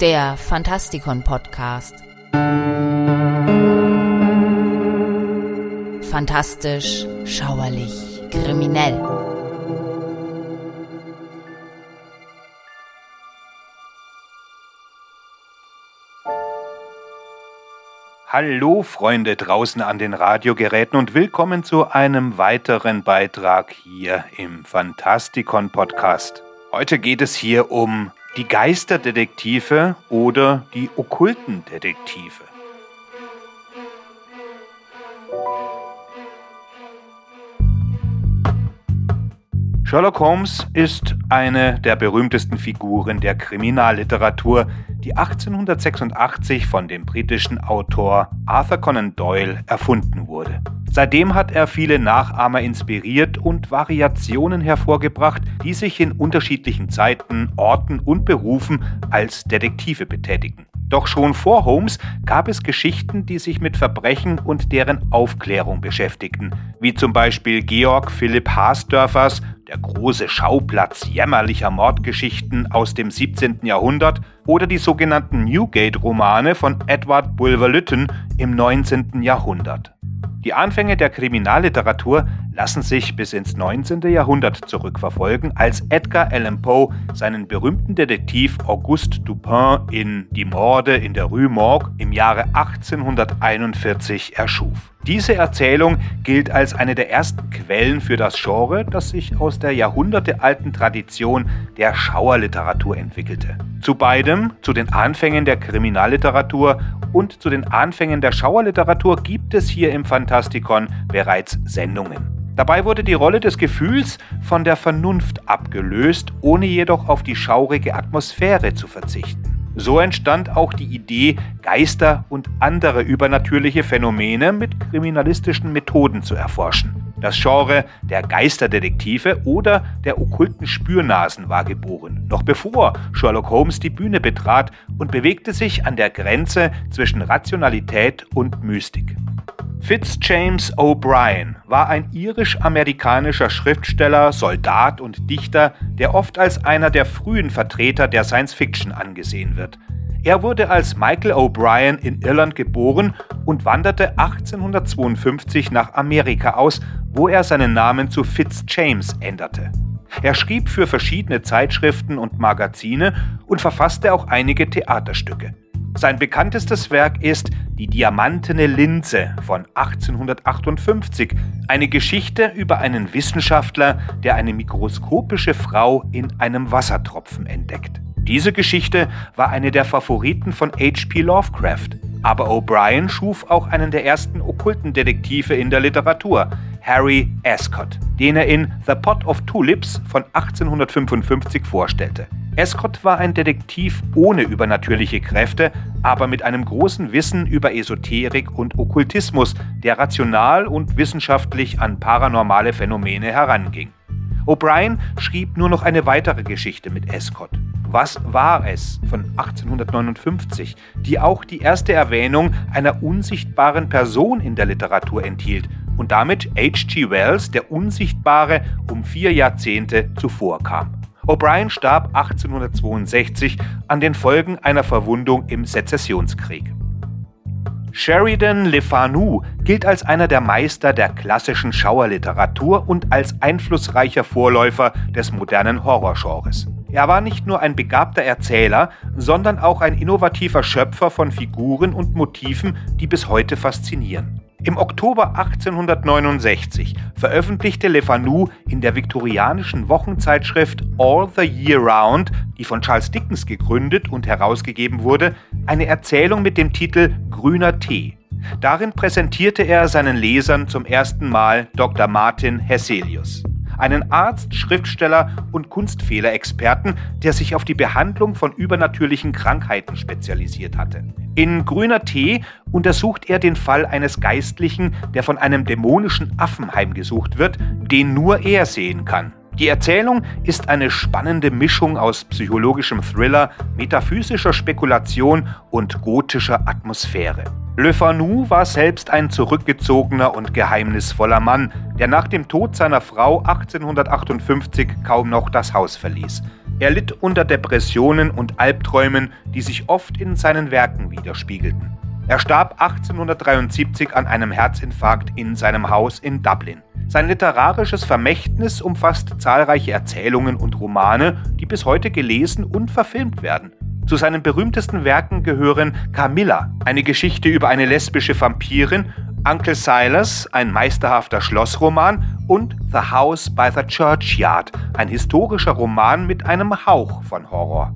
der Fantastikon Podcast. Fantastisch, schauerlich, kriminell. Hallo Freunde draußen an den Radiogeräten und willkommen zu einem weiteren Beitrag hier im Fantastikon Podcast. Heute geht es hier um die Geisterdetektive oder die okkulten Detektive. Sherlock Holmes ist eine der berühmtesten Figuren der Kriminalliteratur, die 1886 von dem britischen Autor Arthur Conan Doyle erfunden wurde. Seitdem hat er viele Nachahmer inspiriert und Variationen hervorgebracht, die sich in unterschiedlichen Zeiten, Orten und Berufen als Detektive betätigen. Doch schon vor Holmes gab es Geschichten, die sich mit Verbrechen und deren Aufklärung beschäftigten, wie zum Beispiel Georg Philipp Haasdörfers Der große Schauplatz jämmerlicher Mordgeschichten aus dem 17. Jahrhundert oder die sogenannten Newgate-Romane von Edward Bulwer-Lytton im 19. Jahrhundert. Die Anfänge der Kriminalliteratur lassen sich bis ins 19. Jahrhundert zurückverfolgen, als Edgar Allan Poe seinen berühmten Detektiv Auguste Dupin in Die Morde in der Rue Morgue im Jahre 1841 erschuf. Diese Erzählung gilt als eine der ersten Quellen für das Genre, das sich aus der jahrhundertealten Tradition der Schauerliteratur entwickelte. Zu beidem, zu den Anfängen der Kriminalliteratur und zu den Anfängen der Schauerliteratur gibt es hier im Fantastikon bereits Sendungen. Dabei wurde die Rolle des Gefühls von der Vernunft abgelöst, ohne jedoch auf die schaurige Atmosphäre zu verzichten. So entstand auch die Idee, Geister und andere übernatürliche Phänomene mit kriminalistischen Methoden zu erforschen. Das Genre der Geisterdetektive oder der okkulten Spürnasen war geboren, noch bevor Sherlock Holmes die Bühne betrat und bewegte sich an der Grenze zwischen Rationalität und Mystik. Fitzjames O'Brien war ein irisch-amerikanischer Schriftsteller, Soldat und Dichter, der oft als einer der frühen Vertreter der Science Fiction angesehen wird. Er wurde als Michael O'Brien in Irland geboren und wanderte 1852 nach Amerika aus, wo er seinen Namen zu Fitzjames änderte. Er schrieb für verschiedene Zeitschriften und Magazine und verfasste auch einige Theaterstücke. Sein bekanntestes Werk ist Die diamantene Linse von 1858, eine Geschichte über einen Wissenschaftler, der eine mikroskopische Frau in einem Wassertropfen entdeckt. Diese Geschichte war eine der Favoriten von H.P. Lovecraft, aber O'Brien schuf auch einen der ersten okkulten Detektive in der Literatur, Harry Ascot, den er in The Pot of Tulips von 1855 vorstellte. Escott war ein Detektiv ohne übernatürliche Kräfte, aber mit einem großen Wissen über Esoterik und Okkultismus, der rational und wissenschaftlich an paranormale Phänomene heranging. O'Brien schrieb nur noch eine weitere Geschichte mit Escott. Was war es von 1859, die auch die erste Erwähnung einer unsichtbaren Person in der Literatur enthielt und damit H.G. Wells, der Unsichtbare, um vier Jahrzehnte zuvor kam. O'Brien starb 1862 an den Folgen einer Verwundung im Sezessionskrieg. Sheridan Le Fanu gilt als einer der Meister der klassischen Schauerliteratur und als einflussreicher Vorläufer des modernen Horrorgenres. Er war nicht nur ein begabter Erzähler, sondern auch ein innovativer Schöpfer von Figuren und Motiven, die bis heute faszinieren. Im Oktober 1869 veröffentlichte Le Fanu in der viktorianischen Wochenzeitschrift All the Year Round, die von Charles Dickens gegründet und herausgegeben wurde, eine Erzählung mit dem Titel Grüner Tee. Darin präsentierte er seinen Lesern zum ersten Mal Dr. Martin Hesselius einen Arzt, Schriftsteller und Kunstfehlerexperten, der sich auf die Behandlung von übernatürlichen Krankheiten spezialisiert hatte. In Grüner Tee untersucht er den Fall eines Geistlichen, der von einem dämonischen Affen heimgesucht wird, den nur er sehen kann. Die Erzählung ist eine spannende Mischung aus psychologischem Thriller, metaphysischer Spekulation und gotischer Atmosphäre. Le Fanu war selbst ein zurückgezogener und geheimnisvoller Mann, der nach dem Tod seiner Frau 1858 kaum noch das Haus verließ. Er litt unter Depressionen und Albträumen, die sich oft in seinen Werken widerspiegelten. Er starb 1873 an einem Herzinfarkt in seinem Haus in Dublin. Sein literarisches Vermächtnis umfasst zahlreiche Erzählungen und Romane, die bis heute gelesen und verfilmt werden. Zu seinen berühmtesten Werken gehören Camilla, eine Geschichte über eine lesbische Vampirin, Uncle Silas, ein meisterhafter Schlossroman und The House by the Churchyard, ein historischer Roman mit einem Hauch von Horror.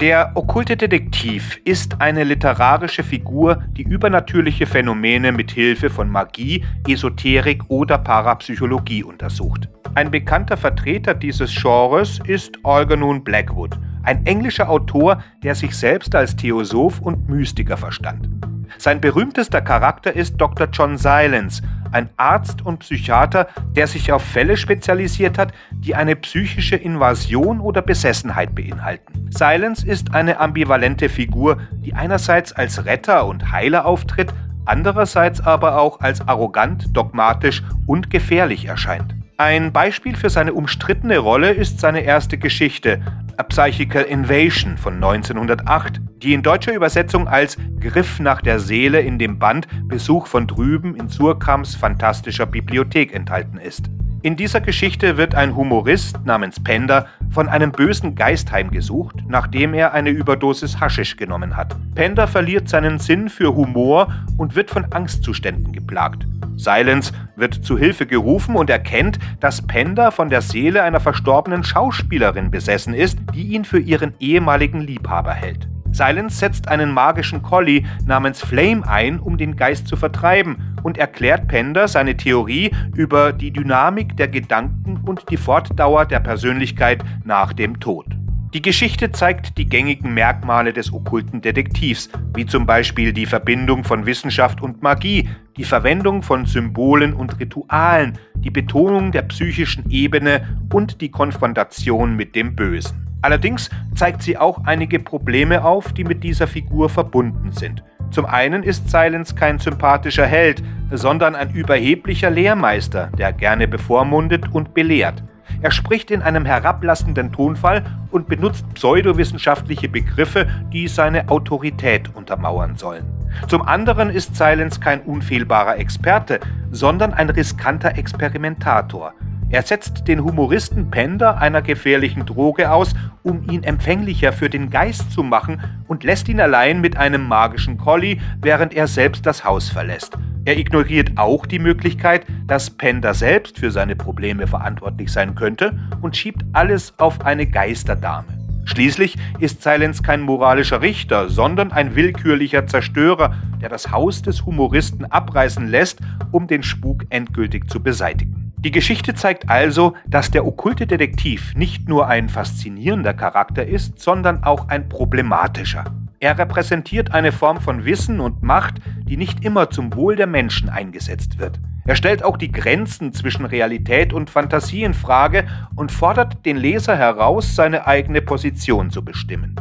Der okkulte Detektiv ist eine literarische Figur, die übernatürliche Phänomene mit Hilfe von Magie, Esoterik oder Parapsychologie untersucht. Ein bekannter Vertreter dieses Genres ist Algernon Blackwood, ein englischer Autor, der sich selbst als Theosoph und Mystiker verstand. Sein berühmtester Charakter ist Dr. John Silence, ein Arzt und Psychiater, der sich auf Fälle spezialisiert hat, die eine psychische Invasion oder Besessenheit beinhalten. Silence ist eine ambivalente Figur, die einerseits als Retter und Heiler auftritt, andererseits aber auch als arrogant, dogmatisch und gefährlich erscheint. Ein Beispiel für seine umstrittene Rolle ist seine erste Geschichte, A Psychical Invasion von 1908, die in deutscher Übersetzung als Griff nach der Seele in dem Band Besuch von drüben in Surkams fantastischer Bibliothek enthalten ist. In dieser Geschichte wird ein Humorist namens Pender von einem bösen Geist heimgesucht, nachdem er eine Überdosis Haschisch genommen hat. Pender verliert seinen Sinn für Humor und wird von Angstzuständen geplagt. Silence wird zu Hilfe gerufen und erkennt, dass Pender von der Seele einer verstorbenen Schauspielerin besessen ist, die ihn für ihren ehemaligen Liebhaber hält. Silence setzt einen magischen Collie namens Flame ein, um den Geist zu vertreiben und erklärt Pender seine Theorie über die Dynamik der Gedanken und die Fortdauer der Persönlichkeit nach dem Tod. Die Geschichte zeigt die gängigen Merkmale des okkulten Detektivs, wie zum Beispiel die Verbindung von Wissenschaft und Magie, die Verwendung von Symbolen und Ritualen, die Betonung der psychischen Ebene und die Konfrontation mit dem Bösen. Allerdings zeigt sie auch einige Probleme auf, die mit dieser Figur verbunden sind. Zum einen ist Silence kein sympathischer Held, sondern ein überheblicher Lehrmeister, der gerne bevormundet und belehrt. Er spricht in einem herablassenden Tonfall und benutzt pseudowissenschaftliche Begriffe, die seine Autorität untermauern sollen. Zum anderen ist Silence kein unfehlbarer Experte, sondern ein riskanter Experimentator. Er setzt den Humoristen Pender einer gefährlichen Droge aus, um ihn empfänglicher für den Geist zu machen und lässt ihn allein mit einem magischen Collie, während er selbst das Haus verlässt. Er ignoriert auch die Möglichkeit, dass Pender selbst für seine Probleme verantwortlich sein könnte und schiebt alles auf eine Geisterdame. Schließlich ist Silence kein moralischer Richter, sondern ein willkürlicher Zerstörer, der das Haus des Humoristen abreißen lässt, um den Spuk endgültig zu beseitigen. Die Geschichte zeigt also, dass der okkulte Detektiv nicht nur ein faszinierender Charakter ist, sondern auch ein problematischer. Er repräsentiert eine Form von Wissen und Macht, die nicht immer zum Wohl der Menschen eingesetzt wird. Er stellt auch die Grenzen zwischen Realität und Fantasie in Frage und fordert den Leser heraus, seine eigene Position zu bestimmen.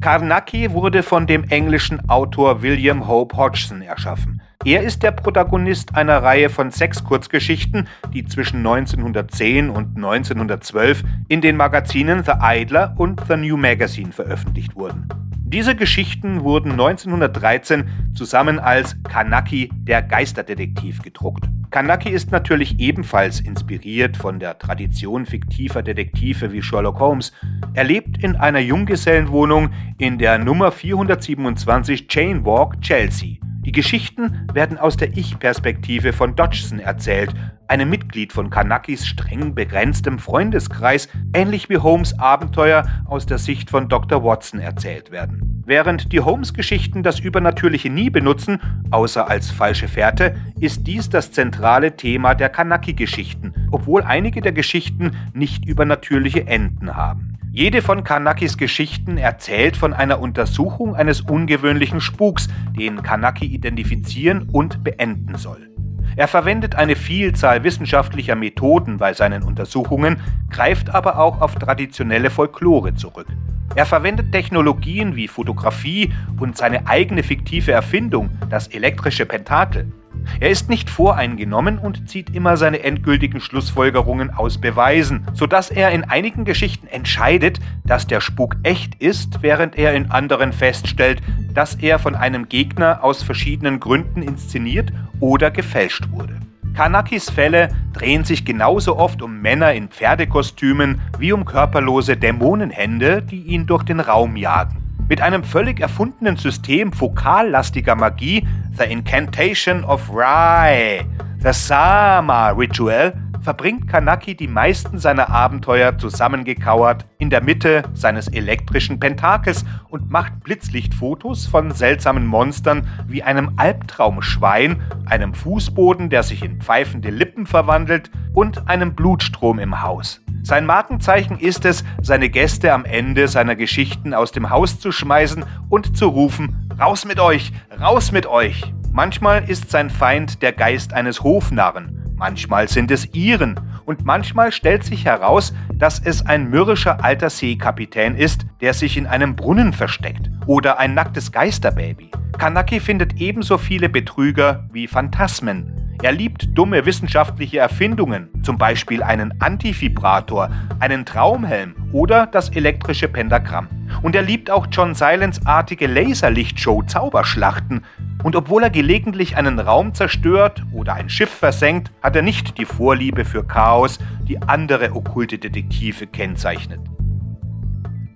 Karnacki wurde von dem englischen Autor William Hope Hodgson erschaffen. Er ist der Protagonist einer Reihe von sechs Kurzgeschichten, die zwischen 1910 und 1912 in den Magazinen The Idler und The New Magazine veröffentlicht wurden. Diese Geschichten wurden 1913 zusammen als Kanaki, der Geisterdetektiv, gedruckt. Kanaki ist natürlich ebenfalls inspiriert von der Tradition fiktiver Detektive wie Sherlock Holmes. Er lebt in einer Junggesellenwohnung in der Nummer 427 Chain Walk, Chelsea. Die Geschichten werden aus der Ich-Perspektive von Dodgson erzählt, einem Mitglied von Kanakis streng begrenztem Freundeskreis, ähnlich wie Holmes Abenteuer aus der Sicht von Dr. Watson erzählt werden. Während die Holmes-Geschichten das Übernatürliche nie benutzen, außer als falsche Fährte, ist dies das zentrale Thema der Kanaki-Geschichten, obwohl einige der Geschichten nicht übernatürliche Enden haben. Jede von Kanakis Geschichten erzählt von einer Untersuchung eines ungewöhnlichen Spuks, den Kanaki identifizieren und beenden soll. Er verwendet eine Vielzahl wissenschaftlicher Methoden bei seinen Untersuchungen, greift aber auch auf traditionelle Folklore zurück. Er verwendet Technologien wie Fotografie und seine eigene fiktive Erfindung, das elektrische Pentakel. Er ist nicht voreingenommen und zieht immer seine endgültigen Schlussfolgerungen aus Beweisen, sodass er in einigen Geschichten entscheidet, dass der Spuk echt ist, während er in anderen feststellt, dass er von einem Gegner aus verschiedenen Gründen inszeniert oder gefälscht wurde. Kanakis Fälle drehen sich genauso oft um Männer in Pferdekostümen wie um körperlose Dämonenhände, die ihn durch den Raum jagen. Mit einem völlig erfundenen System fokallastiger Magie, The Incantation of Rai, The Sama Ritual, verbringt Kanaki die meisten seiner Abenteuer zusammengekauert in der Mitte seines elektrischen Pentakels und macht Blitzlichtfotos von seltsamen Monstern wie einem Albtraumschwein, einem Fußboden, der sich in pfeifende Lippen verwandelt und einem Blutstrom im Haus. Sein Markenzeichen ist es, seine Gäste am Ende seiner Geschichten aus dem Haus zu schmeißen und zu rufen, Raus mit euch, raus mit euch. Manchmal ist sein Feind der Geist eines Hofnarren, manchmal sind es Iren und manchmal stellt sich heraus, dass es ein mürrischer alter Seekapitän ist, der sich in einem Brunnen versteckt oder ein nacktes Geisterbaby. Kanaki findet ebenso viele Betrüger wie Phantasmen. Er liebt dumme wissenschaftliche Erfindungen, zum Beispiel einen Antifibrator, einen Traumhelm oder das elektrische Pentagramm. Und er liebt auch John Silence artige Laserlichtshow-Zauberschlachten, und obwohl er gelegentlich einen Raum zerstört oder ein Schiff versenkt, hat er nicht die Vorliebe für Chaos, die andere okkulte Detektive kennzeichnet.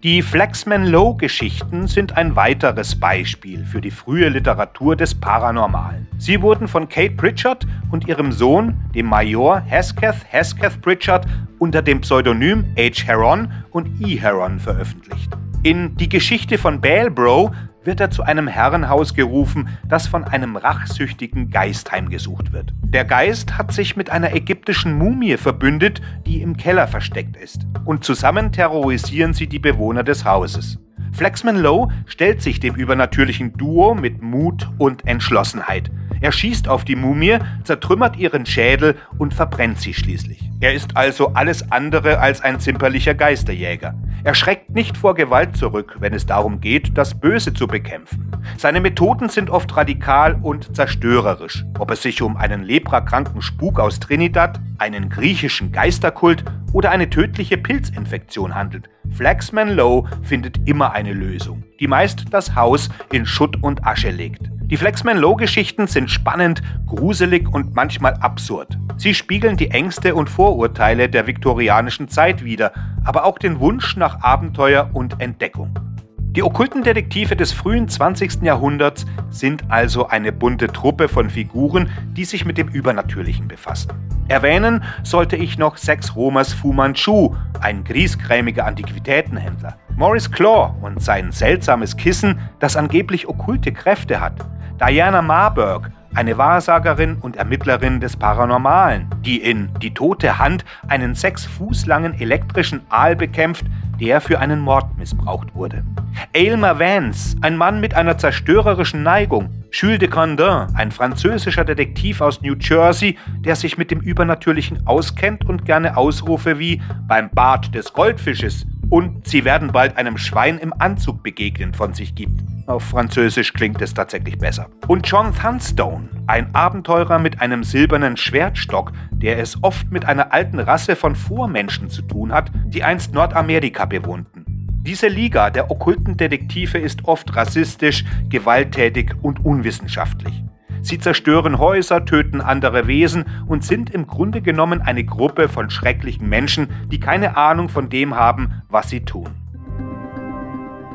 Die Flaxman Low-Geschichten sind ein weiteres Beispiel für die frühe Literatur des Paranormalen. Sie wurden von Kate Pritchard und ihrem Sohn, dem Major Hesketh Hesketh Pritchard, unter dem Pseudonym H. Heron und E. Heron veröffentlicht. In Die Geschichte von Balebro wird er zu einem Herrenhaus gerufen, das von einem rachsüchtigen Geist heimgesucht wird. Der Geist hat sich mit einer ägyptischen Mumie verbündet, die im Keller versteckt ist. Und zusammen terrorisieren sie die Bewohner des Hauses. Flexman Lowe stellt sich dem übernatürlichen Duo mit Mut und Entschlossenheit. Er schießt auf die Mumie, zertrümmert ihren Schädel und verbrennt sie schließlich. Er ist also alles andere als ein zimperlicher Geisterjäger. Er schreckt nicht vor Gewalt zurück, wenn es darum geht, das Böse zu bekämpfen. Seine Methoden sind oft radikal und zerstörerisch. Ob es sich um einen leprakranken Spuk aus Trinidad, einen griechischen Geisterkult oder eine tödliche Pilzinfektion handelt. Flaxman Lowe findet immer eine Lösung, die meist das Haus in Schutt und Asche legt. Die Flexman Low-Geschichten sind spannend, gruselig und manchmal absurd. Sie spiegeln die Ängste und Vorurteile der viktorianischen Zeit wider, aber auch den Wunsch nach Abenteuer und Entdeckung. Die okkulten Detektive des frühen 20. Jahrhunderts sind also eine bunte Truppe von Figuren, die sich mit dem Übernatürlichen befassen. Erwähnen sollte ich noch Sex Romers Fu Manchu, ein griesgrämiger Antiquitätenhändler. Maurice Claw und sein seltsames Kissen, das angeblich okkulte Kräfte hat. Diana Marburg, eine Wahrsagerin und Ermittlerin des Paranormalen, die in Die tote Hand einen sechs Fuß langen elektrischen Aal bekämpft, der für einen Mord missbraucht wurde. Aylmer Vance, ein Mann mit einer zerstörerischen Neigung. Jules de Condin, ein französischer Detektiv aus New Jersey, der sich mit dem Übernatürlichen auskennt und gerne Ausrufe wie beim Bart des Goldfisches und sie werden bald einem Schwein im Anzug begegnen von sich gibt. Auf Französisch klingt es tatsächlich besser. Und John Thunstone, ein Abenteurer mit einem silbernen Schwertstock, der es oft mit einer alten Rasse von Vormenschen zu tun hat, die einst Nordamerika bewohnten. Diese Liga der okkulten Detektive ist oft rassistisch, gewalttätig und unwissenschaftlich. Sie zerstören Häuser, töten andere Wesen und sind im Grunde genommen eine Gruppe von schrecklichen Menschen, die keine Ahnung von dem haben, was sie tun.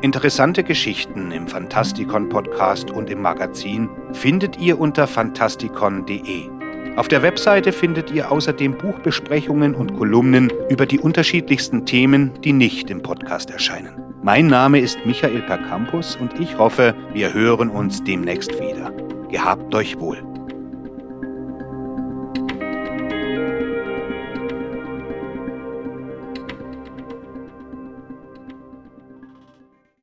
Interessante Geschichten im Fantastikon Podcast und im Magazin findet ihr unter fantastikon.de. Auf der Webseite findet ihr außerdem Buchbesprechungen und Kolumnen über die unterschiedlichsten Themen, die nicht im Podcast erscheinen. Mein Name ist Michael Percampus und ich hoffe, wir hören uns demnächst wieder. Gehabt euch wohl.